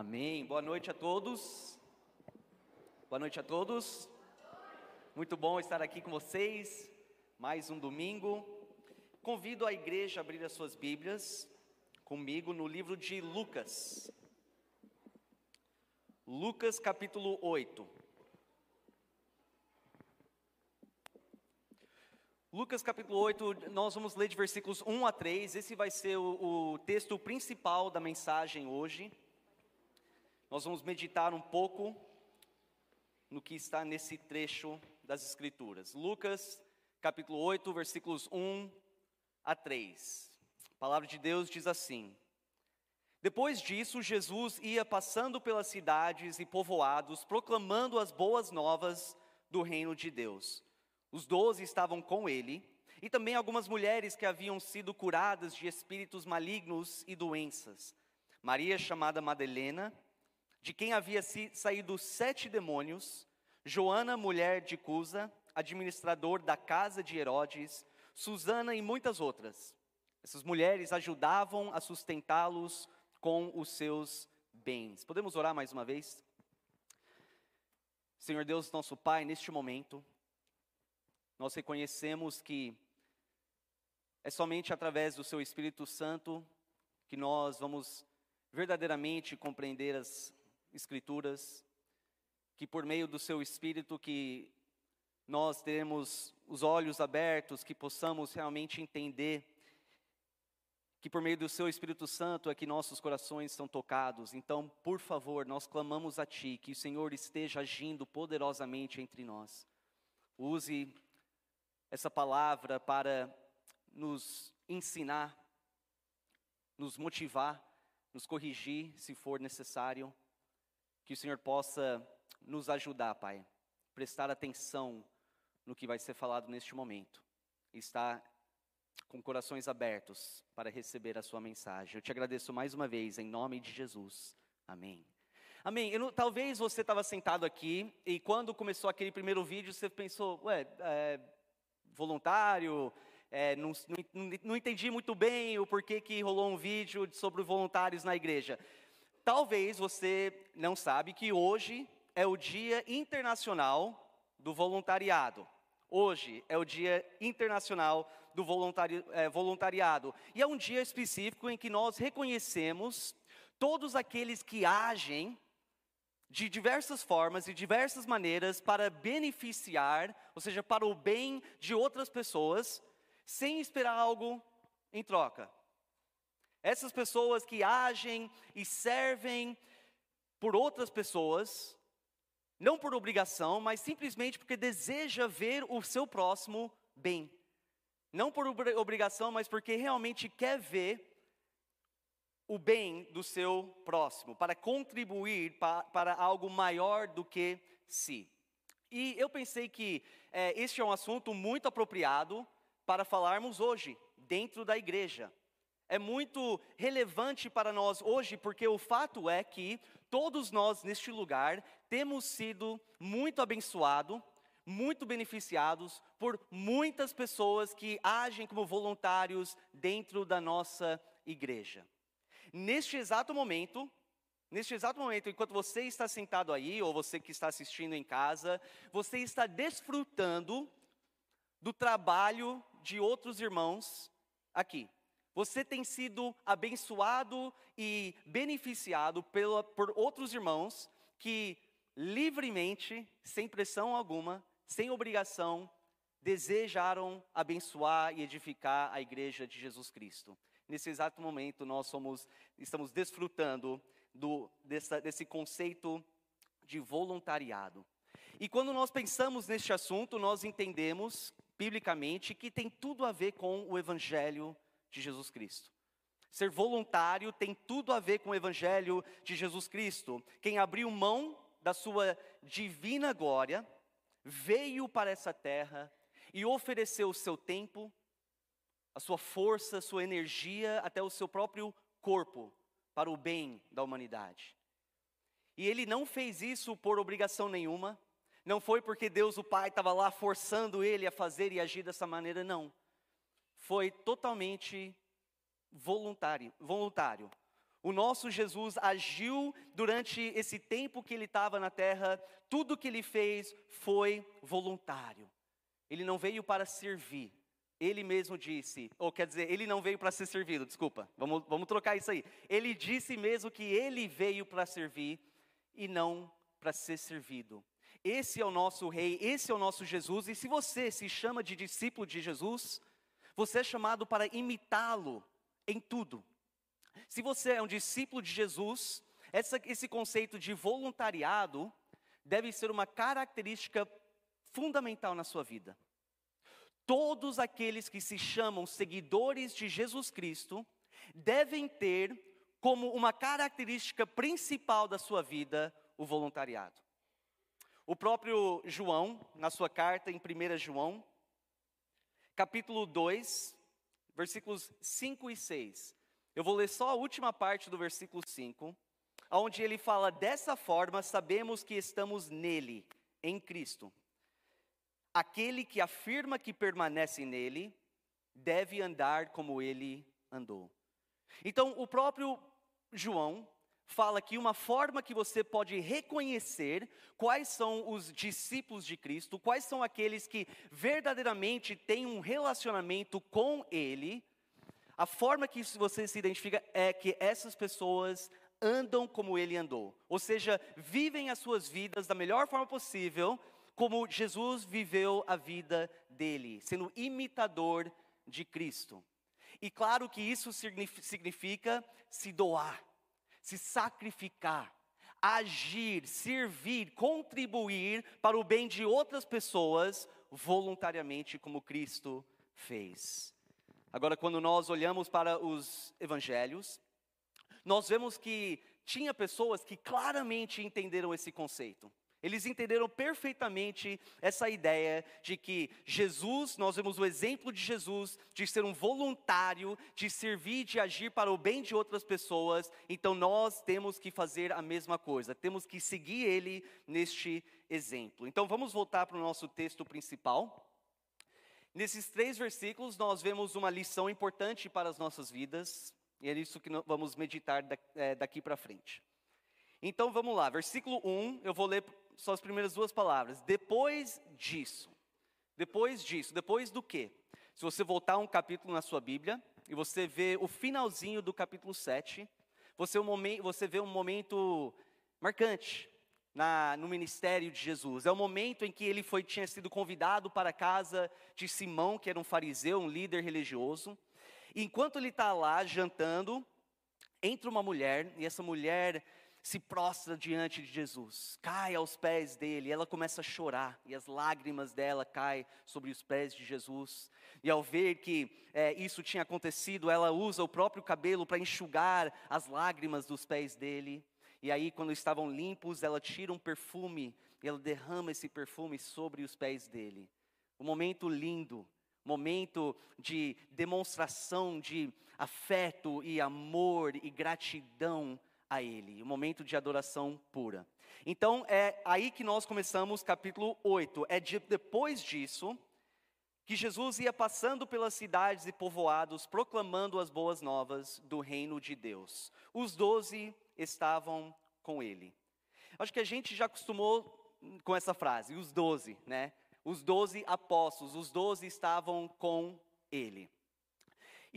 Amém. Boa noite a todos. Boa noite a todos. Muito bom estar aqui com vocês. Mais um domingo. Convido a igreja a abrir as suas Bíblias comigo no livro de Lucas. Lucas capítulo 8. Lucas capítulo 8, nós vamos ler de versículos 1 a 3. Esse vai ser o, o texto principal da mensagem hoje. Nós vamos meditar um pouco no que está nesse trecho das Escrituras. Lucas, capítulo 8, versículos 1 a 3. A palavra de Deus diz assim: Depois disso, Jesus ia passando pelas cidades e povoados, proclamando as boas novas do reino de Deus. Os doze estavam com ele, e também algumas mulheres que haviam sido curadas de espíritos malignos e doenças. Maria, chamada Madalena, de quem havia saído sete demônios, Joana, mulher de Cusa, administrador da casa de Herodes, Susana e muitas outras. Essas mulheres ajudavam a sustentá-los com os seus bens. Podemos orar mais uma vez? Senhor Deus, nosso Pai, neste momento, nós reconhecemos que é somente através do Seu Espírito Santo que nós vamos verdadeiramente compreender as Escrituras, que por meio do Seu Espírito que nós teremos os olhos abertos, que possamos realmente entender que por meio do Seu Espírito Santo é que nossos corações são tocados. Então, por favor, nós clamamos a Ti, que o Senhor esteja agindo poderosamente entre nós. Use essa palavra para nos ensinar, nos motivar, nos corrigir, se for necessário. Que o Senhor possa nos ajudar, Pai, prestar atenção no que vai ser falado neste momento, estar com corações abertos para receber a Sua mensagem. Eu te agradeço mais uma vez, em nome de Jesus. Amém. Amém. Eu, talvez você estava sentado aqui e quando começou aquele primeiro vídeo você pensou, ué, é, voluntário, é, não, não, não entendi muito bem o porquê que rolou um vídeo sobre voluntários na igreja. Talvez você não sabe que hoje é o Dia Internacional do Voluntariado. Hoje é o Dia Internacional do voluntari, é, Voluntariado. E é um dia específico em que nós reconhecemos todos aqueles que agem de diversas formas e diversas maneiras para beneficiar, ou seja, para o bem de outras pessoas, sem esperar algo em troca. Essas pessoas que agem e servem por outras pessoas, não por obrigação, mas simplesmente porque deseja ver o seu próximo bem. Não por obrigação, mas porque realmente quer ver o bem do seu próximo, para contribuir para, algo maior do que si. E eu pensei que é, este é um assunto muito apropriado para falarmos hoje, dentro da igreja é muito relevante para nós hoje, porque o fato é que todos nós neste lugar temos sido muito abençoados, muito beneficiados por muitas pessoas que agem como voluntários dentro da nossa igreja. Neste exato momento, neste exato momento, enquanto você está sentado aí, ou você que está assistindo em casa, você está desfrutando do trabalho de outros irmãos aqui. Você tem sido abençoado e beneficiado pela, por outros irmãos que livremente, sem pressão alguma, sem obrigação, desejaram abençoar e edificar a igreja de Jesus Cristo. Nesse exato momento, nós somos, estamos desfrutando do, dessa, desse conceito de voluntariado. E quando nós pensamos neste assunto, nós entendemos, biblicamente, que tem tudo a ver com o Evangelho de Jesus Cristo. Ser voluntário tem tudo a ver com o Evangelho de Jesus Cristo. Quem abriu mão da sua divina glória, veio para essa terra e ofereceu o seu tempo, a sua força, a sua energia, até o seu próprio corpo, para o bem da humanidade. E ele não fez isso por obrigação nenhuma, não foi porque Deus o Pai estava lá forçando ele a fazer e agir dessa maneira, não foi totalmente voluntário, voluntário. O nosso Jesus agiu durante esse tempo que ele estava na terra, tudo que ele fez foi voluntário. Ele não veio para servir, ele mesmo disse, ou quer dizer, ele não veio para ser servido, desculpa, vamos, vamos trocar isso aí. Ele disse mesmo que ele veio para servir e não para ser servido. Esse é o nosso Rei, esse é o nosso Jesus, e se você se chama de discípulo de Jesus, você é chamado para imitá-lo em tudo. Se você é um discípulo de Jesus, essa, esse conceito de voluntariado deve ser uma característica fundamental na sua vida todos aqueles que se chamam seguidores de Jesus Cristo devem ter como uma característica principal da sua vida o voluntariado. O próprio João, na sua carta em 1 João, capítulo 2, versículos 5 e 6. Eu vou ler só a última parte do versículo 5, onde ele fala: Dessa forma sabemos que estamos nele, em Cristo. Aquele que afirma que permanece nele deve andar como ele andou. Então, o próprio João fala que uma forma que você pode reconhecer quais são os discípulos de Cristo, quais são aqueles que verdadeiramente têm um relacionamento com Ele, a forma que você se identifica é que essas pessoas andam como Ele andou, ou seja, vivem as suas vidas da melhor forma possível como Jesus viveu a vida dele, sendo imitador de Cristo. E claro que isso significa se doar, se sacrificar, agir, servir, contribuir para o bem de outras pessoas voluntariamente, como Cristo fez. Agora, quando nós olhamos para os evangelhos, nós vemos que tinha pessoas que claramente entenderam esse conceito. Eles entenderam perfeitamente essa ideia de que Jesus, nós vemos o exemplo de Jesus, de ser um voluntário, de servir, de agir para o bem de outras pessoas, então nós temos que fazer a mesma coisa, temos que seguir ele neste exemplo. Então vamos voltar para o nosso texto principal. Nesses três versículos, nós vemos uma lição importante para as nossas vidas, e é isso que vamos meditar é, daqui para frente. Então vamos lá, versículo 1, eu vou ler só as primeiras duas palavras. Depois disso. Depois disso. Depois do quê? Se você voltar um capítulo na sua Bíblia e você vê o finalzinho do capítulo 7, você, um você vê um momento marcante na, no ministério de Jesus. É o momento em que ele foi, tinha sido convidado para a casa de Simão, que era um fariseu, um líder religioso. E enquanto ele está lá jantando, entra uma mulher, e essa mulher se prostra diante de Jesus, cai aos pés dele, ela começa a chorar, e as lágrimas dela caem sobre os pés de Jesus. E ao ver que é, isso tinha acontecido, ela usa o próprio cabelo para enxugar as lágrimas dos pés dele. E aí, quando estavam limpos, ela tira um perfume e ela derrama esse perfume sobre os pés dele. Um momento lindo, momento de demonstração de afeto e amor e gratidão a Ele, um momento de adoração pura. Então é aí que nós começamos capítulo 8. É de, depois disso que Jesus ia passando pelas cidades e povoados, proclamando as boas novas do reino de Deus. Os doze estavam com ele. Acho que a gente já acostumou com essa frase, os doze, né? Os doze apóstolos, os doze estavam com ele.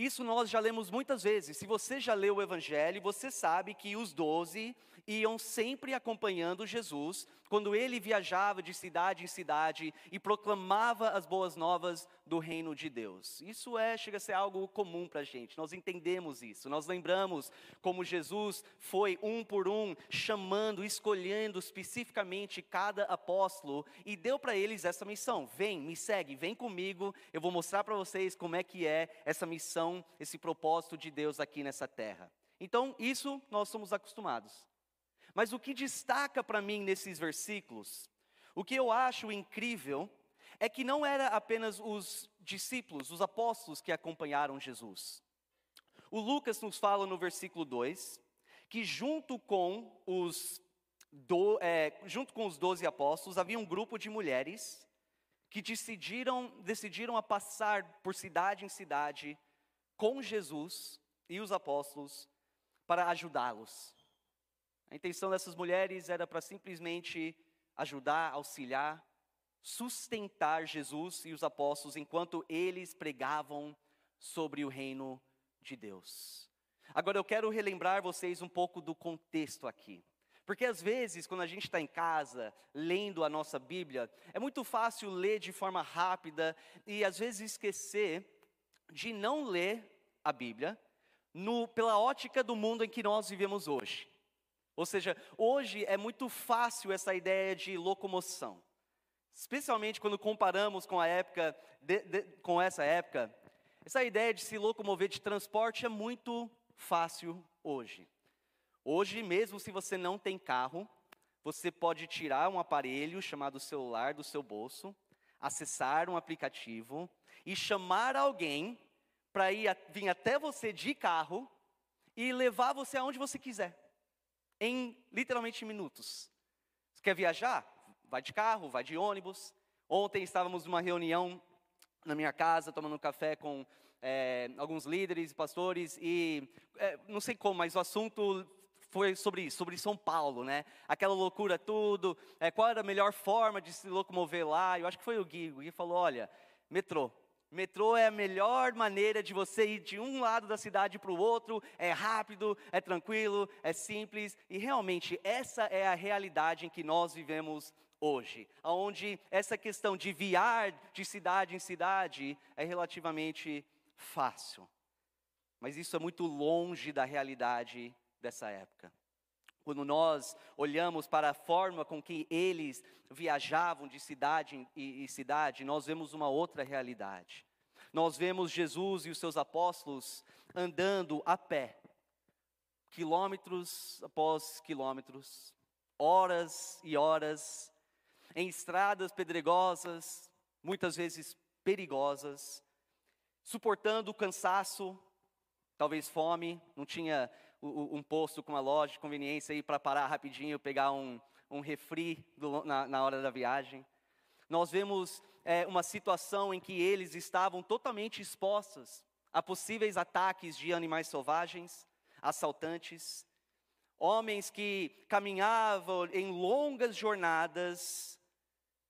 Isso nós já lemos muitas vezes. Se você já leu o Evangelho, você sabe que os doze iam sempre acompanhando Jesus quando ele viajava de cidade em cidade e proclamava as boas novas do reino de Deus. Isso é chega a ser algo comum para a gente. Nós entendemos isso. Nós lembramos como Jesus foi um por um chamando, escolhendo especificamente cada apóstolo e deu para eles essa missão. Vem, me segue, vem comigo. Eu vou mostrar para vocês como é que é essa missão, esse propósito de Deus aqui nessa terra. Então, isso nós somos acostumados. Mas o que destaca para mim nesses versículos, o que eu acho incrível, é que não era apenas os discípulos, os apóstolos que acompanharam Jesus. O Lucas nos fala no versículo 2 que junto com os, do, é, junto com os doze apóstolos havia um grupo de mulheres que decidiram, decidiram a passar por cidade em cidade com Jesus e os apóstolos para ajudá-los. A intenção dessas mulheres era para simplesmente ajudar, auxiliar, sustentar Jesus e os apóstolos enquanto eles pregavam sobre o reino de Deus. Agora eu quero relembrar vocês um pouco do contexto aqui. Porque às vezes, quando a gente está em casa, lendo a nossa Bíblia, é muito fácil ler de forma rápida e às vezes esquecer de não ler a Bíblia no, pela ótica do mundo em que nós vivemos hoje. Ou seja, hoje é muito fácil essa ideia de locomoção. Especialmente quando comparamos com a época, de, de, com essa época, essa ideia de se locomover de transporte é muito fácil hoje. Hoje, mesmo se você não tem carro, você pode tirar um aparelho chamado celular do seu bolso, acessar um aplicativo e chamar alguém para ir vir até você de carro e levar você aonde você quiser, em literalmente minutos. Você quer viajar? Vai de carro, vai de ônibus. Ontem estávamos numa reunião na minha casa, tomando um café com é, alguns líderes pastores, e é, não sei como, mas o assunto foi sobre isso, sobre São Paulo, né? Aquela loucura tudo, é, qual era a melhor forma de se locomover lá? Eu acho que foi o Gui, o Gui falou, olha, metrô. Metrô é a melhor maneira de você ir de um lado da cidade para o outro, é rápido, é tranquilo, é simples, e realmente essa é a realidade em que nós vivemos hoje, onde essa questão de viar de cidade em cidade é relativamente fácil. Mas isso é muito longe da realidade dessa época. Quando nós olhamos para a forma com que eles viajavam de cidade em cidade, nós vemos uma outra realidade. Nós vemos Jesus e os seus apóstolos andando a pé, quilômetros após quilômetros, horas e horas, em estradas pedregosas, muitas vezes perigosas, suportando o cansaço, talvez fome, não tinha um posto com uma loja de conveniência aí para parar rapidinho, pegar um, um refri do, na, na, hora da viagem. Nós vemos é, uma situação em que eles estavam totalmente expostos a possíveis ataques de animais selvagens, assaltantes, homens que caminhavam em longas jornadas,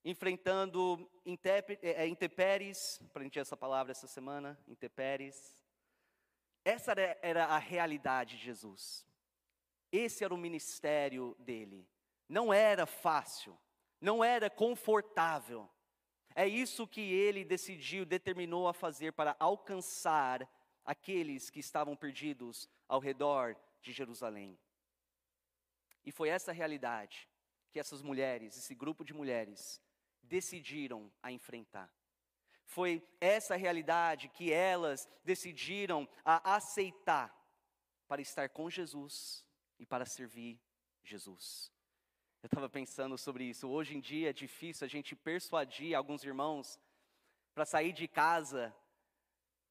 enfrentando é, é, intempéries, aprendi essa palavra essa semana, intempéries, essa era a realidade de Jesus. Esse era o ministério dele. Não era fácil, não era confortável. É isso que ele decidiu, determinou a fazer para alcançar aqueles que estavam perdidos ao redor de Jerusalém. E foi essa realidade que essas mulheres, esse grupo de mulheres, decidiram a enfrentar. Foi essa realidade que elas decidiram a aceitar para estar com Jesus e para servir Jesus. Eu estava pensando sobre isso. Hoje em dia é difícil a gente persuadir alguns irmãos para sair de casa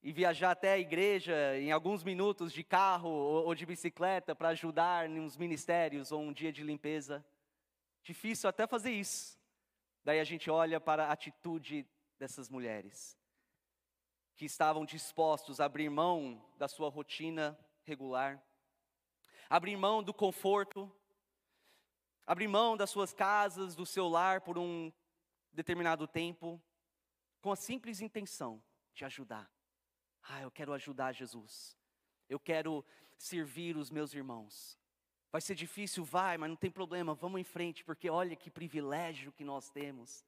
e viajar até a igreja em alguns minutos de carro ou, de bicicleta para ajudar nos ministérios ou um dia de limpeza. Difícil até fazer isso. Daí a gente olha para a atitude dessas mulheres que estavam dispostos a abrir mão da sua rotina regular, abrir mão do conforto, abrir mão das suas casas, do seu lar por um determinado tempo, com a simples intenção de ajudar. Ah, eu quero ajudar Jesus. Eu quero servir os meus irmãos. Vai ser difícil, vai, mas não tem problema, vamos em frente, porque olha que privilégio que nós temos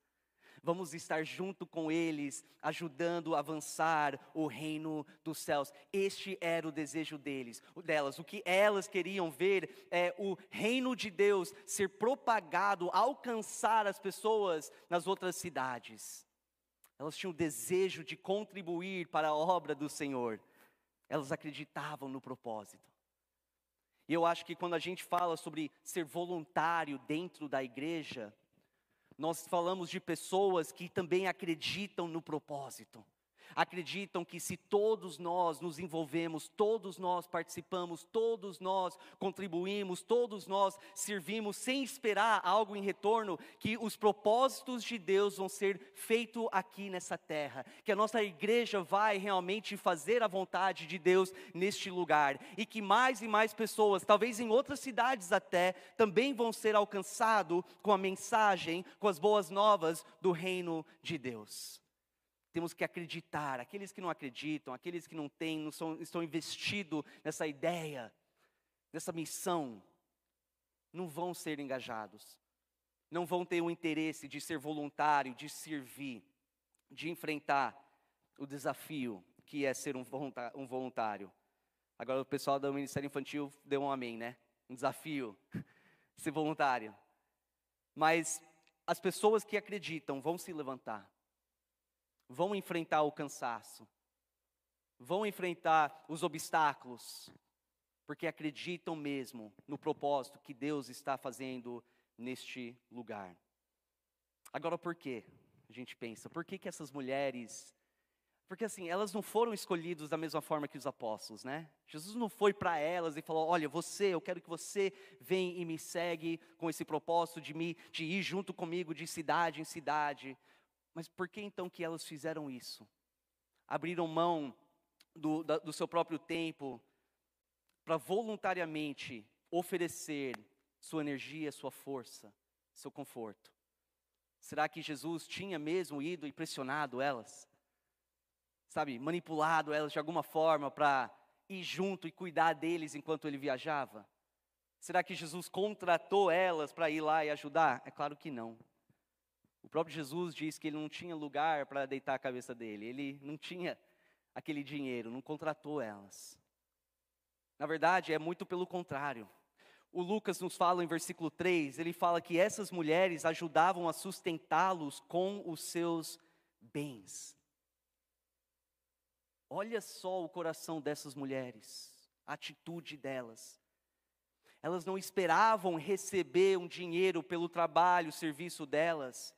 vamos estar junto com eles, ajudando a avançar o reino dos céus. Este era o desejo deles, delas. O que elas queriam ver é o reino de Deus ser propagado, alcançar as pessoas nas outras cidades. Elas tinham o desejo de contribuir para a obra do Senhor. Elas acreditavam no propósito. E eu acho que quando a gente fala sobre ser voluntário dentro da igreja, nós falamos de pessoas que também acreditam no propósito. Acreditam que se todos nós nos envolvemos, todos nós participamos, todos nós contribuímos, todos nós servimos sem esperar algo em retorno, que os propósitos de Deus vão ser feitos aqui nessa terra, que a nossa igreja vai realmente fazer a vontade de Deus neste lugar e que mais e mais pessoas, talvez em outras cidades até, também vão ser alcançados com a mensagem, com as boas novas do reino de Deus. Temos que acreditar. Aqueles que não acreditam, aqueles que não têm, não são, estão investidos nessa ideia, nessa missão, não vão ser engajados. Não vão ter o interesse de ser voluntário, de servir, de enfrentar o desafio que é ser um voluntário. Agora o pessoal do Ministério Infantil deu um amém, né? Um desafio, ser voluntário. Mas as pessoas que acreditam vão se levantar vão enfrentar o cansaço, vão enfrentar os obstáculos, porque acreditam mesmo no propósito que Deus está fazendo neste lugar. Agora, por quê? A gente pensa, por que, que essas mulheres. Porque assim, elas não foram escolhidas da mesma forma que os apóstolos, né? Jesus não foi para elas e falou: Olha, você, eu quero que você venha e me segue com esse propósito de, me, de ir junto comigo de cidade em cidade. Mas por que então que elas fizeram isso? Abriram mão do, da, do seu próprio tempo para voluntariamente oferecer sua energia, sua força, seu conforto. Será que Jesus tinha mesmo ido e pressionado elas? Sabe, manipulado elas de alguma forma para ir junto e cuidar deles enquanto ele viajava? Será que Jesus contratou elas para ir lá e ajudar? É claro que não. O próprio Jesus diz que ele não tinha lugar para deitar a cabeça dele, ele não tinha aquele dinheiro, não contratou elas. Na verdade, é muito pelo contrário. O Lucas nos fala em versículo 3, ele fala que essas mulheres ajudavam a sustentá-los com os seus bens. Olha só o coração dessas mulheres, a atitude delas. Elas não esperavam receber um dinheiro pelo trabalho, serviço delas.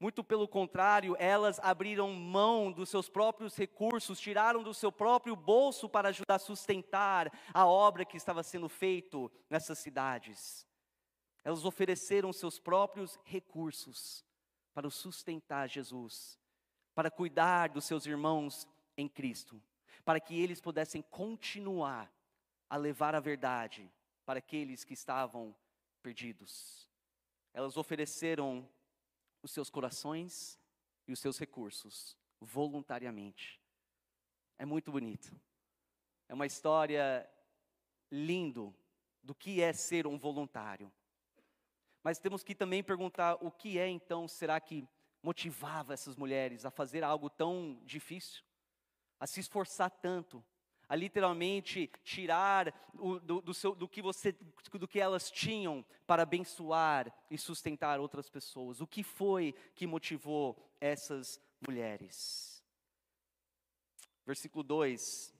Muito pelo contrário, elas abriram mão dos seus próprios recursos, tiraram do seu próprio bolso para ajudar a sustentar a obra que estava sendo feita nessas cidades. Elas ofereceram seus próprios recursos para sustentar Jesus, para cuidar dos seus irmãos em Cristo, para que eles pudessem continuar a levar a verdade para aqueles que estavam perdidos. Elas ofereceram os seus corações e os seus recursos voluntariamente. É muito bonito. É uma história lindo do que é ser um voluntário. Mas temos que também perguntar o que é então, será que motivava essas mulheres a fazer algo tão difícil, a se esforçar tanto, a literalmente tirar o, do, do, seu, do, que você, do que elas tinham para abençoar e sustentar outras pessoas. O que foi que motivou essas mulheres? Versículo 2.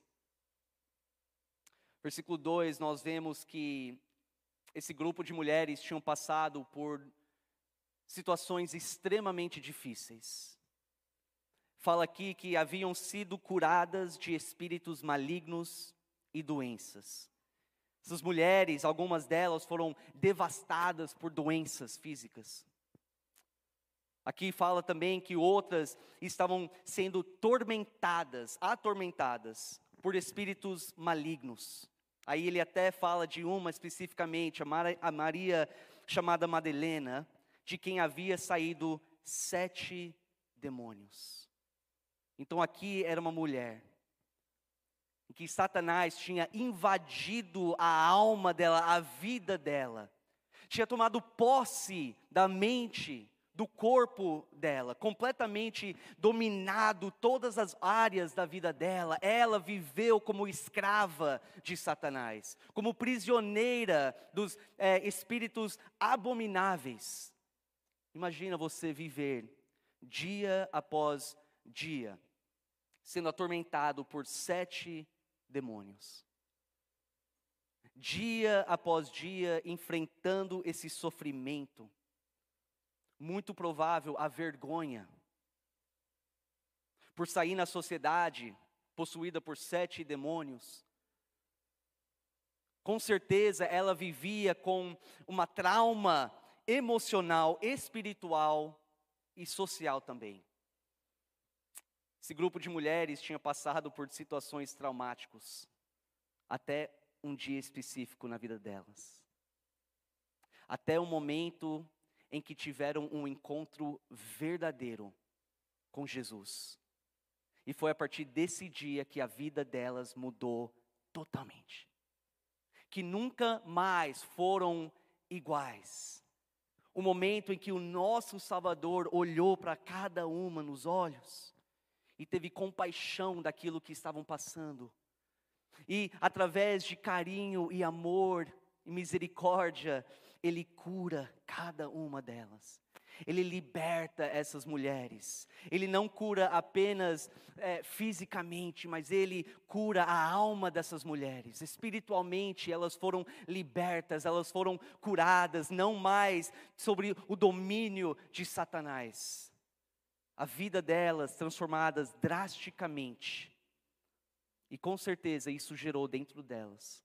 Versículo 2, nós vemos que esse grupo de mulheres tinham passado por situações extremamente difíceis fala aqui que haviam sido curadas de espíritos malignos e doenças. Essas mulheres, algumas delas foram devastadas por doenças físicas. Aqui fala também que outras estavam sendo tormentadas, atormentadas por espíritos malignos. Aí ele até fala de uma especificamente, a Maria chamada Madalena, de quem havia saído sete demônios. Então aqui era uma mulher em que Satanás tinha invadido a alma dela, a vida dela, tinha tomado posse da mente, do corpo dela, completamente dominado todas as áreas da vida dela. Ela viveu como escrava de Satanás, como prisioneira dos é, espíritos abomináveis. Imagina você viver dia após dia sendo atormentado por sete demônios. Dia após dia, enfrentando esse sofrimento, muito provável a vergonha, por sair na sociedade possuída por sete demônios. Com certeza ela vivia com uma trauma emocional, espiritual e social também. Esse grupo de mulheres tinha passado por situações traumáticas até um dia específico na vida delas. Até o momento em que tiveram um encontro verdadeiro com Jesus. E foi a partir desse dia que a vida delas mudou totalmente. Que nunca mais foram iguais. O momento em que o nosso Salvador olhou para cada uma nos olhos e teve compaixão daquilo que estavam passando. E através de carinho e amor e misericórdia, ele cura cada uma delas. Ele liberta essas mulheres. Ele não cura apenas é, fisicamente, mas ele cura a alma dessas mulheres. Espiritualmente, elas foram libertas, elas foram curadas, não mais sobre o domínio de Satanás. A vida delas transformadas drasticamente. E com certeza isso gerou dentro delas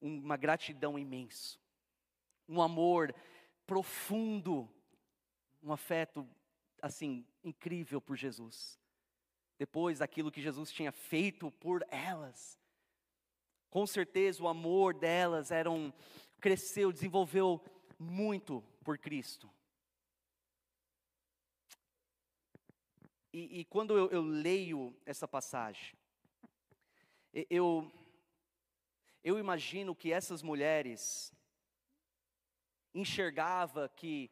uma gratidão imensa um amor profundo, um afeto assim incrível por Jesus. Depois daquilo que Jesus tinha feito por elas. Com certeza o amor delas era um, cresceu, desenvolveu muito por Cristo. E, e quando eu, eu, leio essa passagem, eu, eu imagino que essas mulheres, enxergava que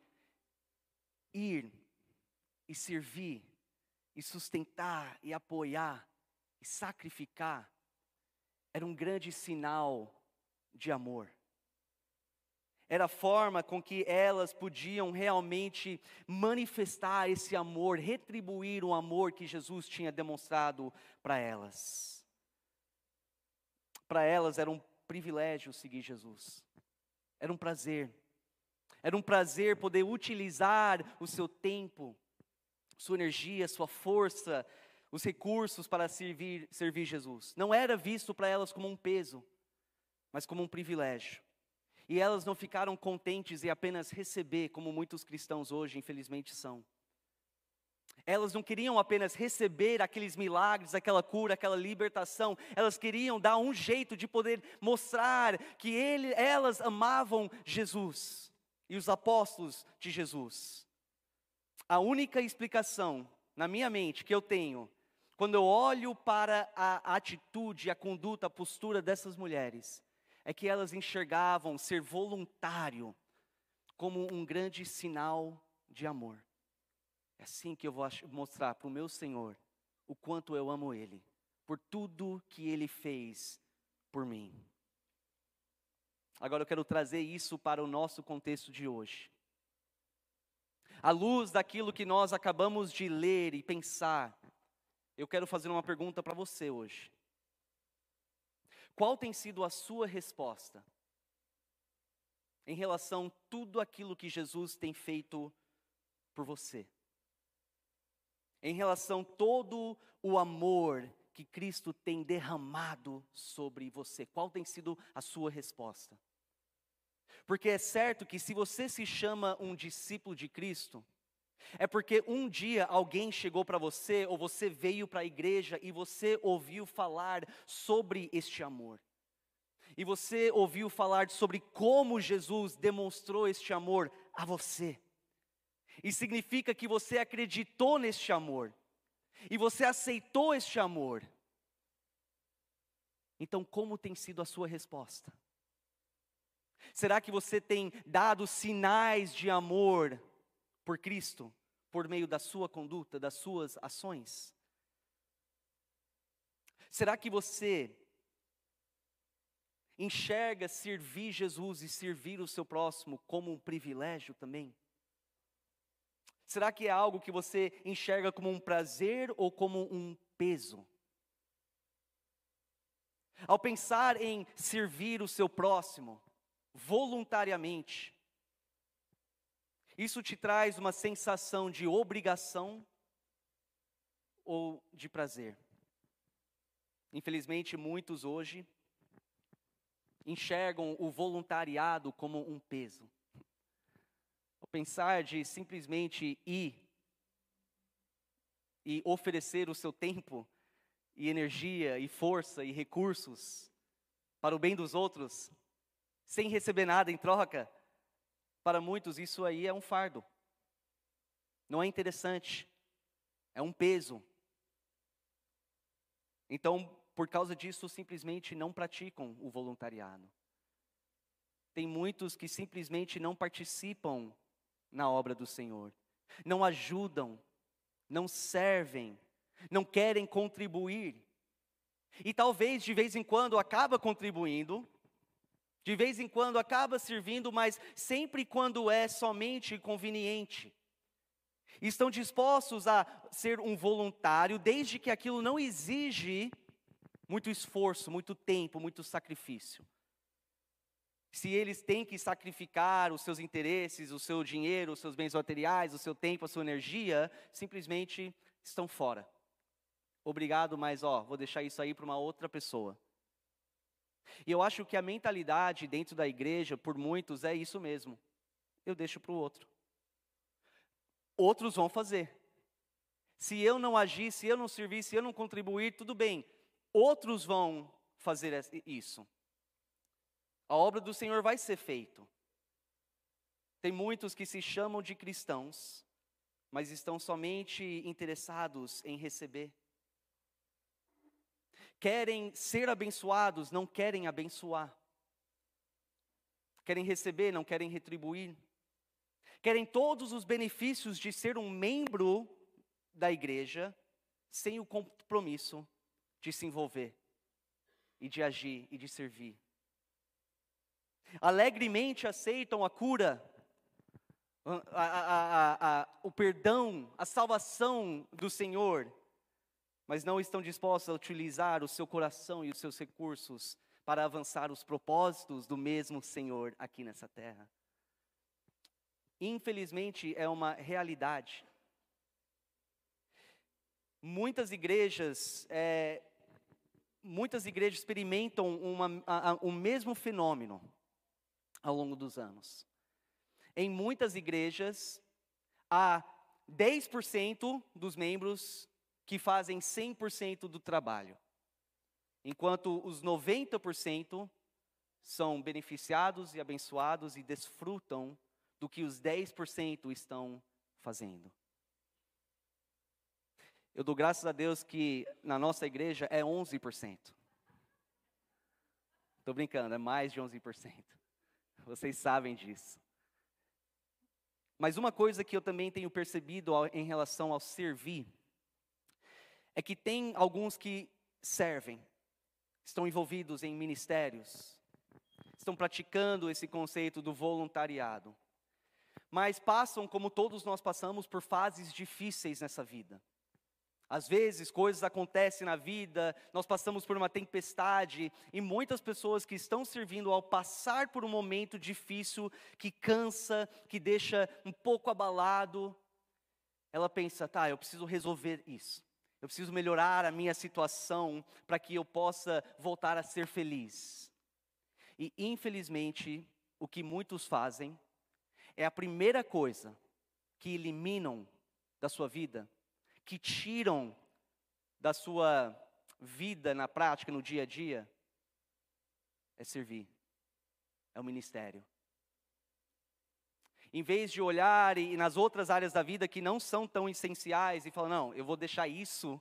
ir e servir e sustentar e apoiar e sacrificar era um grande sinal de amor. Era a forma com que elas podiam realmente manifestar esse amor, retribuir o amor que Jesus tinha demonstrado para elas. Para elas era um privilégio seguir Jesus, era um prazer. Era um prazer poder utilizar o seu tempo, sua energia, sua força, os recursos para servir, servir Jesus. Não era visto para elas como um peso, mas como um privilégio. E elas não ficaram contentes em apenas receber, como muitos cristãos hoje, infelizmente, são. Elas não queriam apenas receber aqueles milagres, aquela cura, aquela libertação, elas queriam dar um jeito de poder mostrar que ele, elas amavam Jesus e os apóstolos de Jesus. A única explicação na minha mente que eu tenho, quando eu olho para a atitude, a conduta, a postura dessas mulheres, é que elas enxergavam ser voluntário como um grande sinal de amor. É assim que eu vou mostrar para o meu Senhor o quanto eu amo Ele, por tudo que Ele fez por mim. Agora eu quero trazer isso para o nosso contexto de hoje. À luz daquilo que nós acabamos de ler e pensar, eu quero fazer uma pergunta para você hoje. Qual tem sido a sua resposta em relação a tudo aquilo que Jesus tem feito por você? Em relação a todo o amor que Cristo tem derramado sobre você? Qual tem sido a sua resposta? Porque é certo que se você se chama um discípulo de Cristo, é porque um dia alguém chegou para você, ou você veio para a igreja e você ouviu falar sobre este amor. E você ouviu falar sobre como Jesus demonstrou este amor a você. E significa que você acreditou neste amor e você aceitou este amor. Então, como tem sido a sua resposta? Será que você tem dado sinais de amor por Cristo, por meio da sua conduta, das suas ações? Será que você enxerga servir Jesus e servir o seu próximo como um privilégio também? Será que é algo que você enxerga como um prazer ou como um peso? Ao pensar em servir o seu próximo voluntariamente, isso te traz uma sensação de obrigação ou de prazer. Infelizmente, muitos hoje enxergam o voluntariado como um peso. O pensar de simplesmente ir e oferecer o seu tempo e energia e força e recursos para o bem dos outros, sem receber nada em troca, para muitos isso aí é um fardo. Não é interessante, é um peso. Então, por causa disso, simplesmente não praticam o voluntariado. Tem muitos que simplesmente não participam na obra do Senhor, não ajudam, não servem, não querem contribuir. E talvez de vez em quando acaba contribuindo, de vez em quando acaba servindo, mas sempre quando é somente conveniente. Estão dispostos a ser um voluntário, desde que aquilo não exige muito esforço, muito tempo, muito sacrifício. Se eles têm que sacrificar os seus interesses, o seu dinheiro, os seus bens materiais, o seu tempo, a sua energia, simplesmente estão fora. Obrigado, mas ó, vou deixar isso aí para uma outra pessoa. E eu acho que a mentalidade dentro da igreja, por muitos, é isso mesmo. Eu deixo para o outro. Outros vão fazer. Se eu não agir, se eu não servir, se eu não contribuir, tudo bem. Outros vão fazer isso. A obra do Senhor vai ser feita. Tem muitos que se chamam de cristãos, mas estão somente interessados em receber querem ser abençoados, não querem abençoar. Querem receber, não querem retribuir. Querem todos os benefícios de ser um membro da igreja, sem o compromisso de se envolver, e de agir e de servir. Alegremente aceitam a cura, a, a, a, o perdão, a salvação do Senhor, mas não estão dispostos a utilizar o seu coração e os seus recursos para avançar os propósitos do mesmo Senhor aqui nessa terra. Infelizmente, é uma realidade. Muitas igrejas, é, muitas igrejas experimentam uma, a, a, o mesmo fenômeno ao longo dos anos. Em muitas igrejas, há 10% dos membros que fazem 100% do trabalho, enquanto os 90% são beneficiados e abençoados e desfrutam do que os 10% estão fazendo. Eu dou graças a Deus que na nossa igreja é 11%. Estou brincando, é mais de 11%. Vocês sabem disso. Mas uma coisa que eu também tenho percebido em relação ao servir é que tem alguns que servem, estão envolvidos em ministérios, estão praticando esse conceito do voluntariado, mas passam, como todos nós passamos, por fases difíceis nessa vida. Às vezes coisas acontecem na vida, nós passamos por uma tempestade, e muitas pessoas que estão servindo, ao passar por um momento difícil, que cansa, que deixa um pouco abalado, ela pensa, tá, eu preciso resolver isso. Eu preciso melhorar a minha situação para que eu possa voltar a ser feliz. E infelizmente, o que muitos fazem é a primeira coisa que eliminam da sua vida, que tiram da sua vida na prática, no dia a dia, é servir, é o ministério em vez de olhar e, nas outras áreas da vida que não são tão essenciais e falar, não, eu vou deixar isso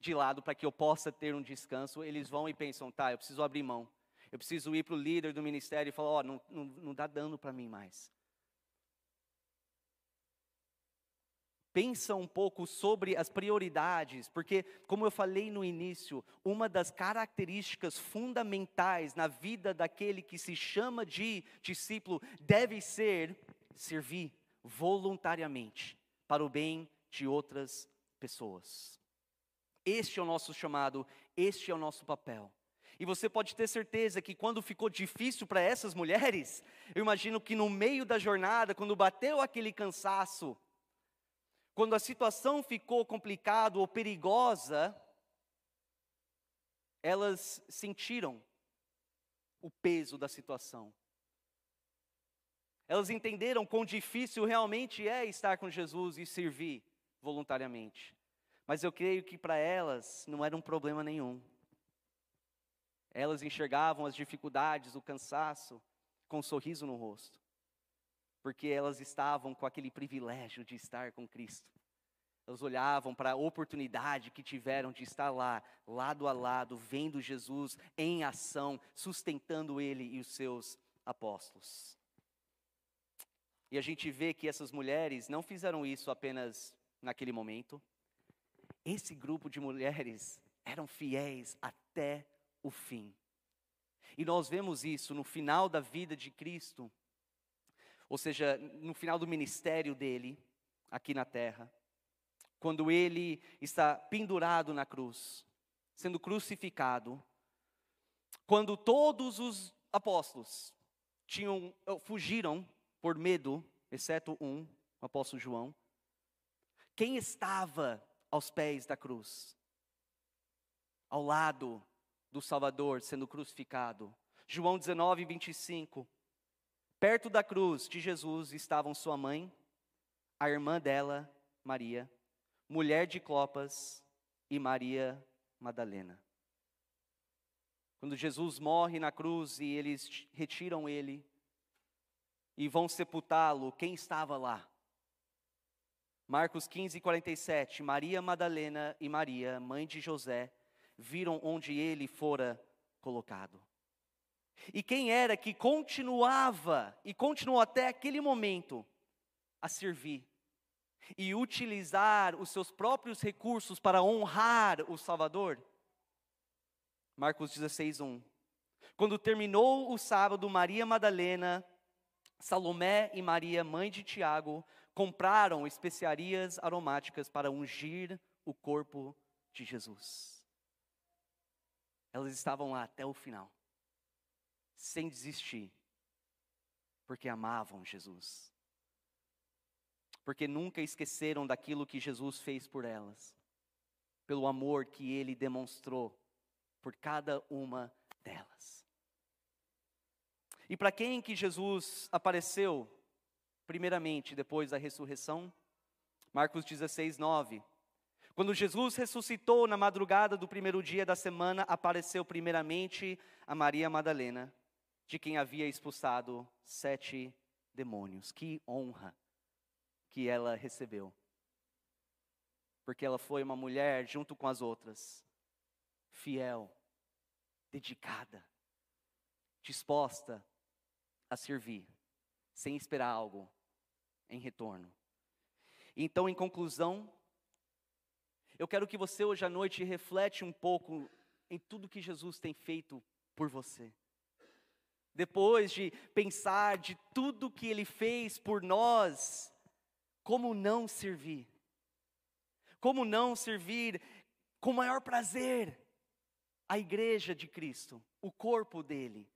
de lado para que eu possa ter um descanso, eles vão e pensam, tá, eu preciso abrir mão. Eu preciso ir para o líder do ministério e falar, ó, oh, não, não, não dá dano para mim mais. Pensa um pouco sobre as prioridades, porque, como eu falei no início, uma das características fundamentais na vida daquele que se chama de discípulo deve ser servir voluntariamente para o bem de outras pessoas. Este é o nosso chamado, este é o nosso papel. E você pode ter certeza que quando ficou difícil para essas mulheres, eu imagino que no meio da jornada, quando bateu aquele cansaço, quando a situação ficou complicada ou perigosa, elas sentiram o peso da situação. Elas entenderam quão difícil realmente é estar com Jesus e servir voluntariamente. Mas eu creio que para elas não era um problema nenhum. Elas enxergavam as dificuldades, o cansaço, com um sorriso no rosto, porque elas estavam com aquele privilégio de estar com Cristo. Elas olhavam para a oportunidade que tiveram de estar lá, lado a lado, vendo Jesus em ação, sustentando ele e os seus apóstolos. E a gente vê que essas mulheres não fizeram isso apenas naquele momento. Esse grupo de mulheres eram fiéis até o fim. E nós vemos isso no final da vida de Cristo, ou seja, no final do ministério dele aqui na terra, quando ele está pendurado na cruz, sendo crucificado, quando todos os apóstolos tinham fugiram por medo, exceto um, o apóstolo João, quem estava aos pés da cruz? Ao lado do Salvador sendo crucificado. João 19, 25. Perto da cruz de Jesus estavam sua mãe, a irmã dela, Maria, mulher de Clopas e Maria Madalena. Quando Jesus morre na cruz e eles retiram ele e vão sepultá-lo, quem estava lá? Marcos 15, 47. Maria Madalena e Maria, mãe de José, viram onde ele fora colocado. E quem era que continuava, e continuou até aquele momento, a servir e utilizar os seus próprios recursos para honrar o Salvador? Marcos 16, 1. Quando terminou o sábado, Maria Madalena, Salomé e Maria, mãe de Tiago, compraram especiarias aromáticas para ungir o corpo de Jesus. Elas estavam lá até o final, sem desistir, porque amavam Jesus. Porque nunca esqueceram daquilo que Jesus fez por elas, pelo amor que ele demonstrou por cada uma delas. E para quem que Jesus apareceu, primeiramente, depois da ressurreição? Marcos 16, 9. Quando Jesus ressuscitou na madrugada do primeiro dia da semana, apareceu primeiramente a Maria Madalena, de quem havia expulsado sete demônios. Que honra que ela recebeu. Porque ela foi uma mulher, junto com as outras, fiel, dedicada, disposta a servir, sem esperar algo em retorno. Então, em conclusão, eu quero que você hoje à noite reflete um pouco em tudo que Jesus tem feito por você. Depois de pensar de tudo que ele fez por nós, como não servir? Como não servir com maior prazer a igreja de Cristo, o corpo dele?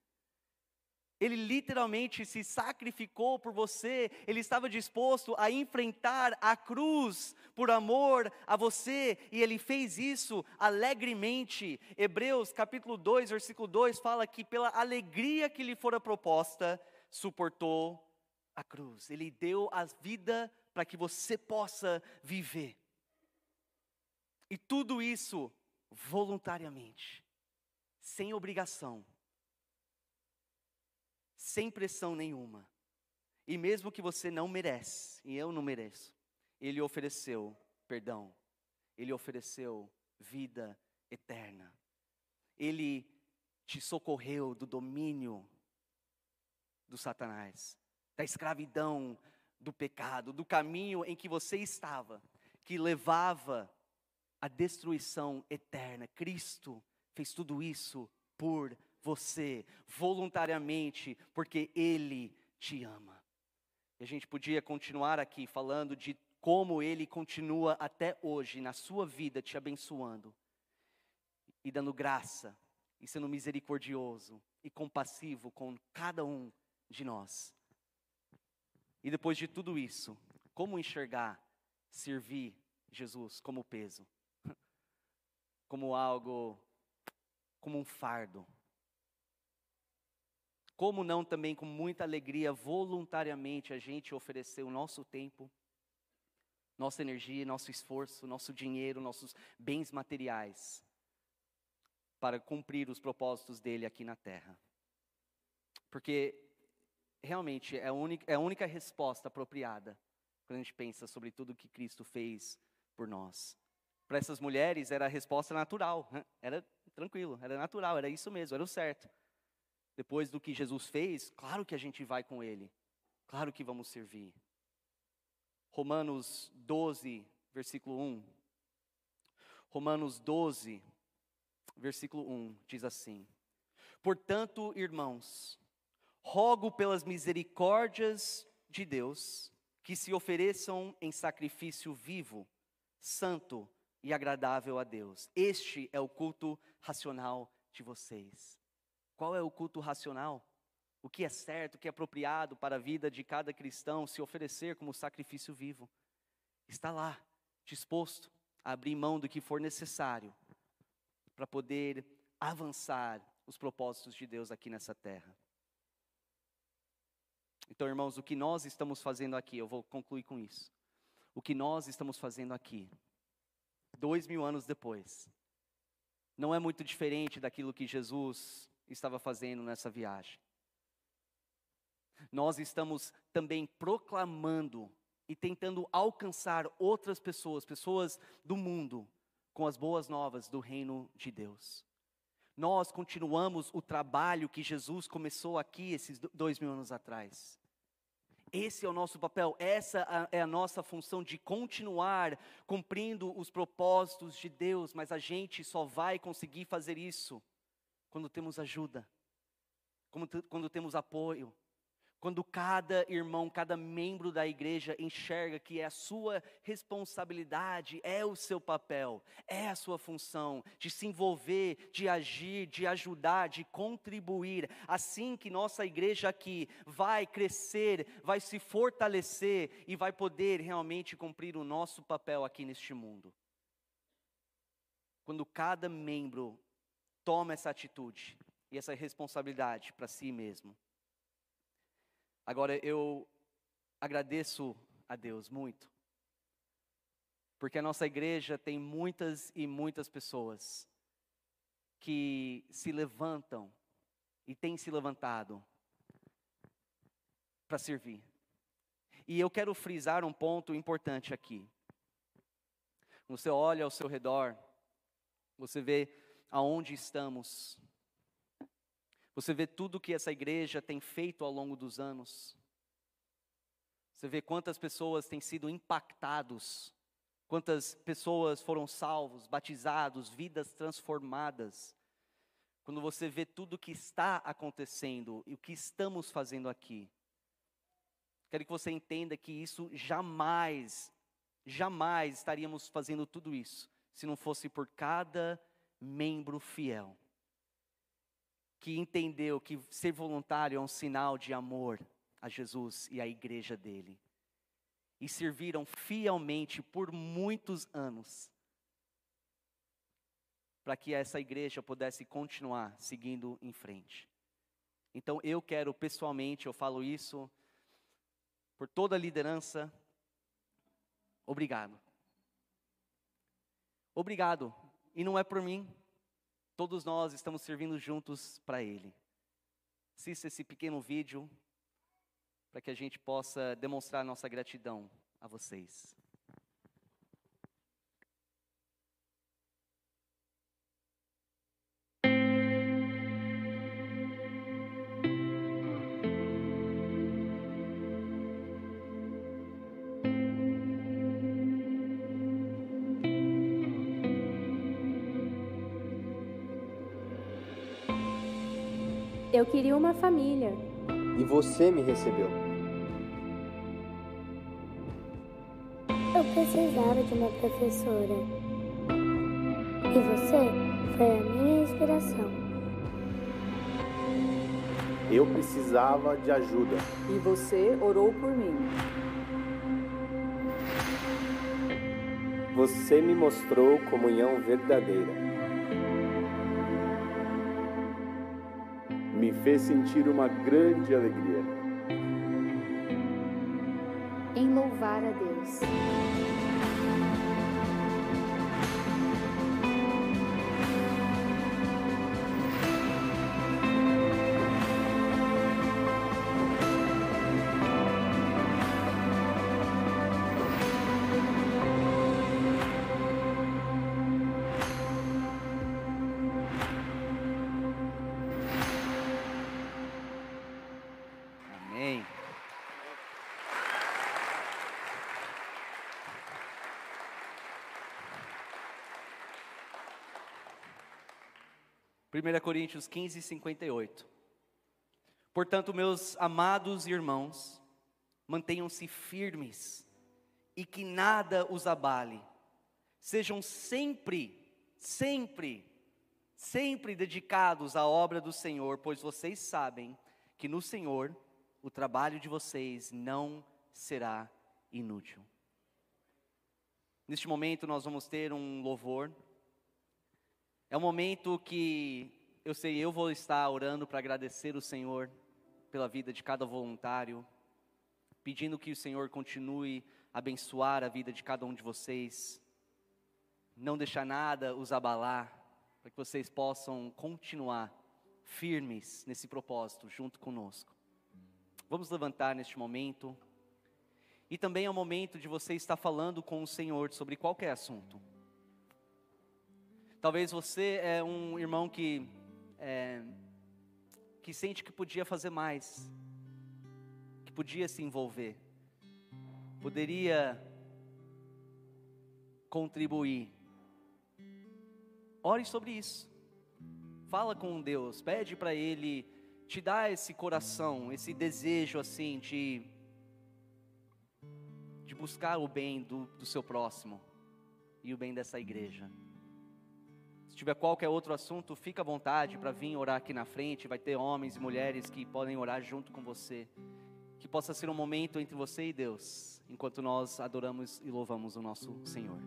Ele literalmente se sacrificou por você, ele estava disposto a enfrentar a cruz por amor a você, e ele fez isso alegremente. Hebreus capítulo 2, versículo 2 fala que pela alegria que lhe fora proposta, suportou a cruz. Ele deu a vida para que você possa viver. E tudo isso voluntariamente, sem obrigação sem pressão nenhuma. E mesmo que você não merece, e eu não mereço, ele ofereceu perdão, ele ofereceu vida eterna. Ele te socorreu do domínio do Satanás, da escravidão do pecado, do caminho em que você estava, que levava à destruição eterna. Cristo fez tudo isso por você voluntariamente, porque Ele te ama. E a gente podia continuar aqui falando de como Ele continua até hoje na sua vida te abençoando e dando graça e sendo misericordioso e compassivo com cada um de nós. E depois de tudo isso, como enxergar servir Jesus como peso, como algo, como um fardo. Como não também com muita alegria, voluntariamente, a gente oferecer o nosso tempo, nossa energia, nosso esforço, nosso dinheiro, nossos bens materiais, para cumprir os propósitos dele aqui na terra. Porque realmente é a única, é a única resposta apropriada quando a gente pensa sobre tudo que Cristo fez por nós. Para essas mulheres era a resposta natural, né? era tranquilo, era natural, era isso mesmo, era o certo. Depois do que Jesus fez, claro que a gente vai com Ele, claro que vamos servir. Romanos 12, versículo 1. Romanos 12, versículo 1 diz assim: Portanto, irmãos, rogo pelas misericórdias de Deus que se ofereçam em sacrifício vivo, santo e agradável a Deus. Este é o culto racional de vocês. Qual é o culto racional? O que é certo, o que é apropriado para a vida de cada cristão se oferecer como sacrifício vivo? Está lá, disposto a abrir mão do que for necessário para poder avançar os propósitos de Deus aqui nessa terra. Então, irmãos, o que nós estamos fazendo aqui, eu vou concluir com isso. O que nós estamos fazendo aqui, dois mil anos depois, não é muito diferente daquilo que Jesus estava fazendo nessa viagem. Nós estamos também proclamando e tentando alcançar outras pessoas, pessoas do mundo, com as boas novas do reino de Deus. Nós continuamos o trabalho que Jesus começou aqui esses dois mil anos atrás. Esse é o nosso papel, essa é a nossa função de continuar cumprindo os propósitos de Deus, mas a gente só vai conseguir fazer isso quando temos ajuda, quando temos apoio, quando cada irmão, cada membro da igreja enxerga que é a sua responsabilidade, é o seu papel, é a sua função de se envolver, de agir, de ajudar, de contribuir, assim que nossa igreja aqui vai crescer, vai se fortalecer e vai poder realmente cumprir o nosso papel aqui neste mundo. Quando cada membro toma essa atitude e essa responsabilidade para si mesmo. Agora, eu agradeço a Deus muito, porque a nossa igreja tem muitas e muitas pessoas que se levantam e têm se levantado para servir. E eu quero frisar um ponto importante aqui. Você olha ao seu redor, você vê aonde estamos, você vê tudo que essa igreja tem feito ao longo dos anos. Você vê quantas pessoas têm sido impactados, quantas pessoas foram salvos, batizados, vidas transformadas. Quando você vê tudo o que está acontecendo e o que estamos fazendo aqui. Quero que você entenda que isso jamais, jamais estaríamos fazendo tudo isso se não fosse por cada membro fiel que entendeu que ser voluntário é um sinal de amor a Jesus e à igreja dele. E serviram fielmente por muitos anos para que essa igreja pudesse continuar seguindo em frente. Então eu quero pessoalmente, eu falo isso por toda a liderança, obrigado. Obrigado. E não é por mim, Todos nós estamos servindo juntos para Ele. Assista esse pequeno vídeo para que a gente possa demonstrar nossa gratidão a vocês. Eu queria uma família. E você me recebeu. Eu precisava de uma professora. E você foi a minha inspiração. Eu precisava de ajuda. E você orou por mim. Você me mostrou comunhão verdadeira. Fez sentir uma grande alegria. Em louvar a Deus. 1 Coríntios 15, 58. Portanto, meus amados irmãos, mantenham-se firmes e que nada os abale. Sejam sempre, sempre, sempre dedicados à obra do Senhor, pois vocês sabem que no Senhor o trabalho de vocês não será inútil. Neste momento nós vamos ter um louvor é um momento que eu sei, eu vou estar orando para agradecer o Senhor pela vida de cada voluntário, pedindo que o Senhor continue a abençoar a vida de cada um de vocês, não deixar nada os abalar, para que vocês possam continuar firmes nesse propósito junto conosco. Vamos levantar neste momento. E também é o momento de você estar falando com o Senhor sobre qualquer assunto. Talvez você é um irmão que é, que sente que podia fazer mais, que podia se envolver, poderia contribuir. Ore sobre isso. Fala com Deus, pede para Ele te dar esse coração, esse desejo assim de, de buscar o bem do, do seu próximo e o bem dessa igreja. Tiver qualquer outro assunto, fica à vontade para vir orar aqui na frente. Vai ter homens e mulheres que podem orar junto com você. Que possa ser um momento entre você e Deus, enquanto nós adoramos e louvamos o nosso Senhor.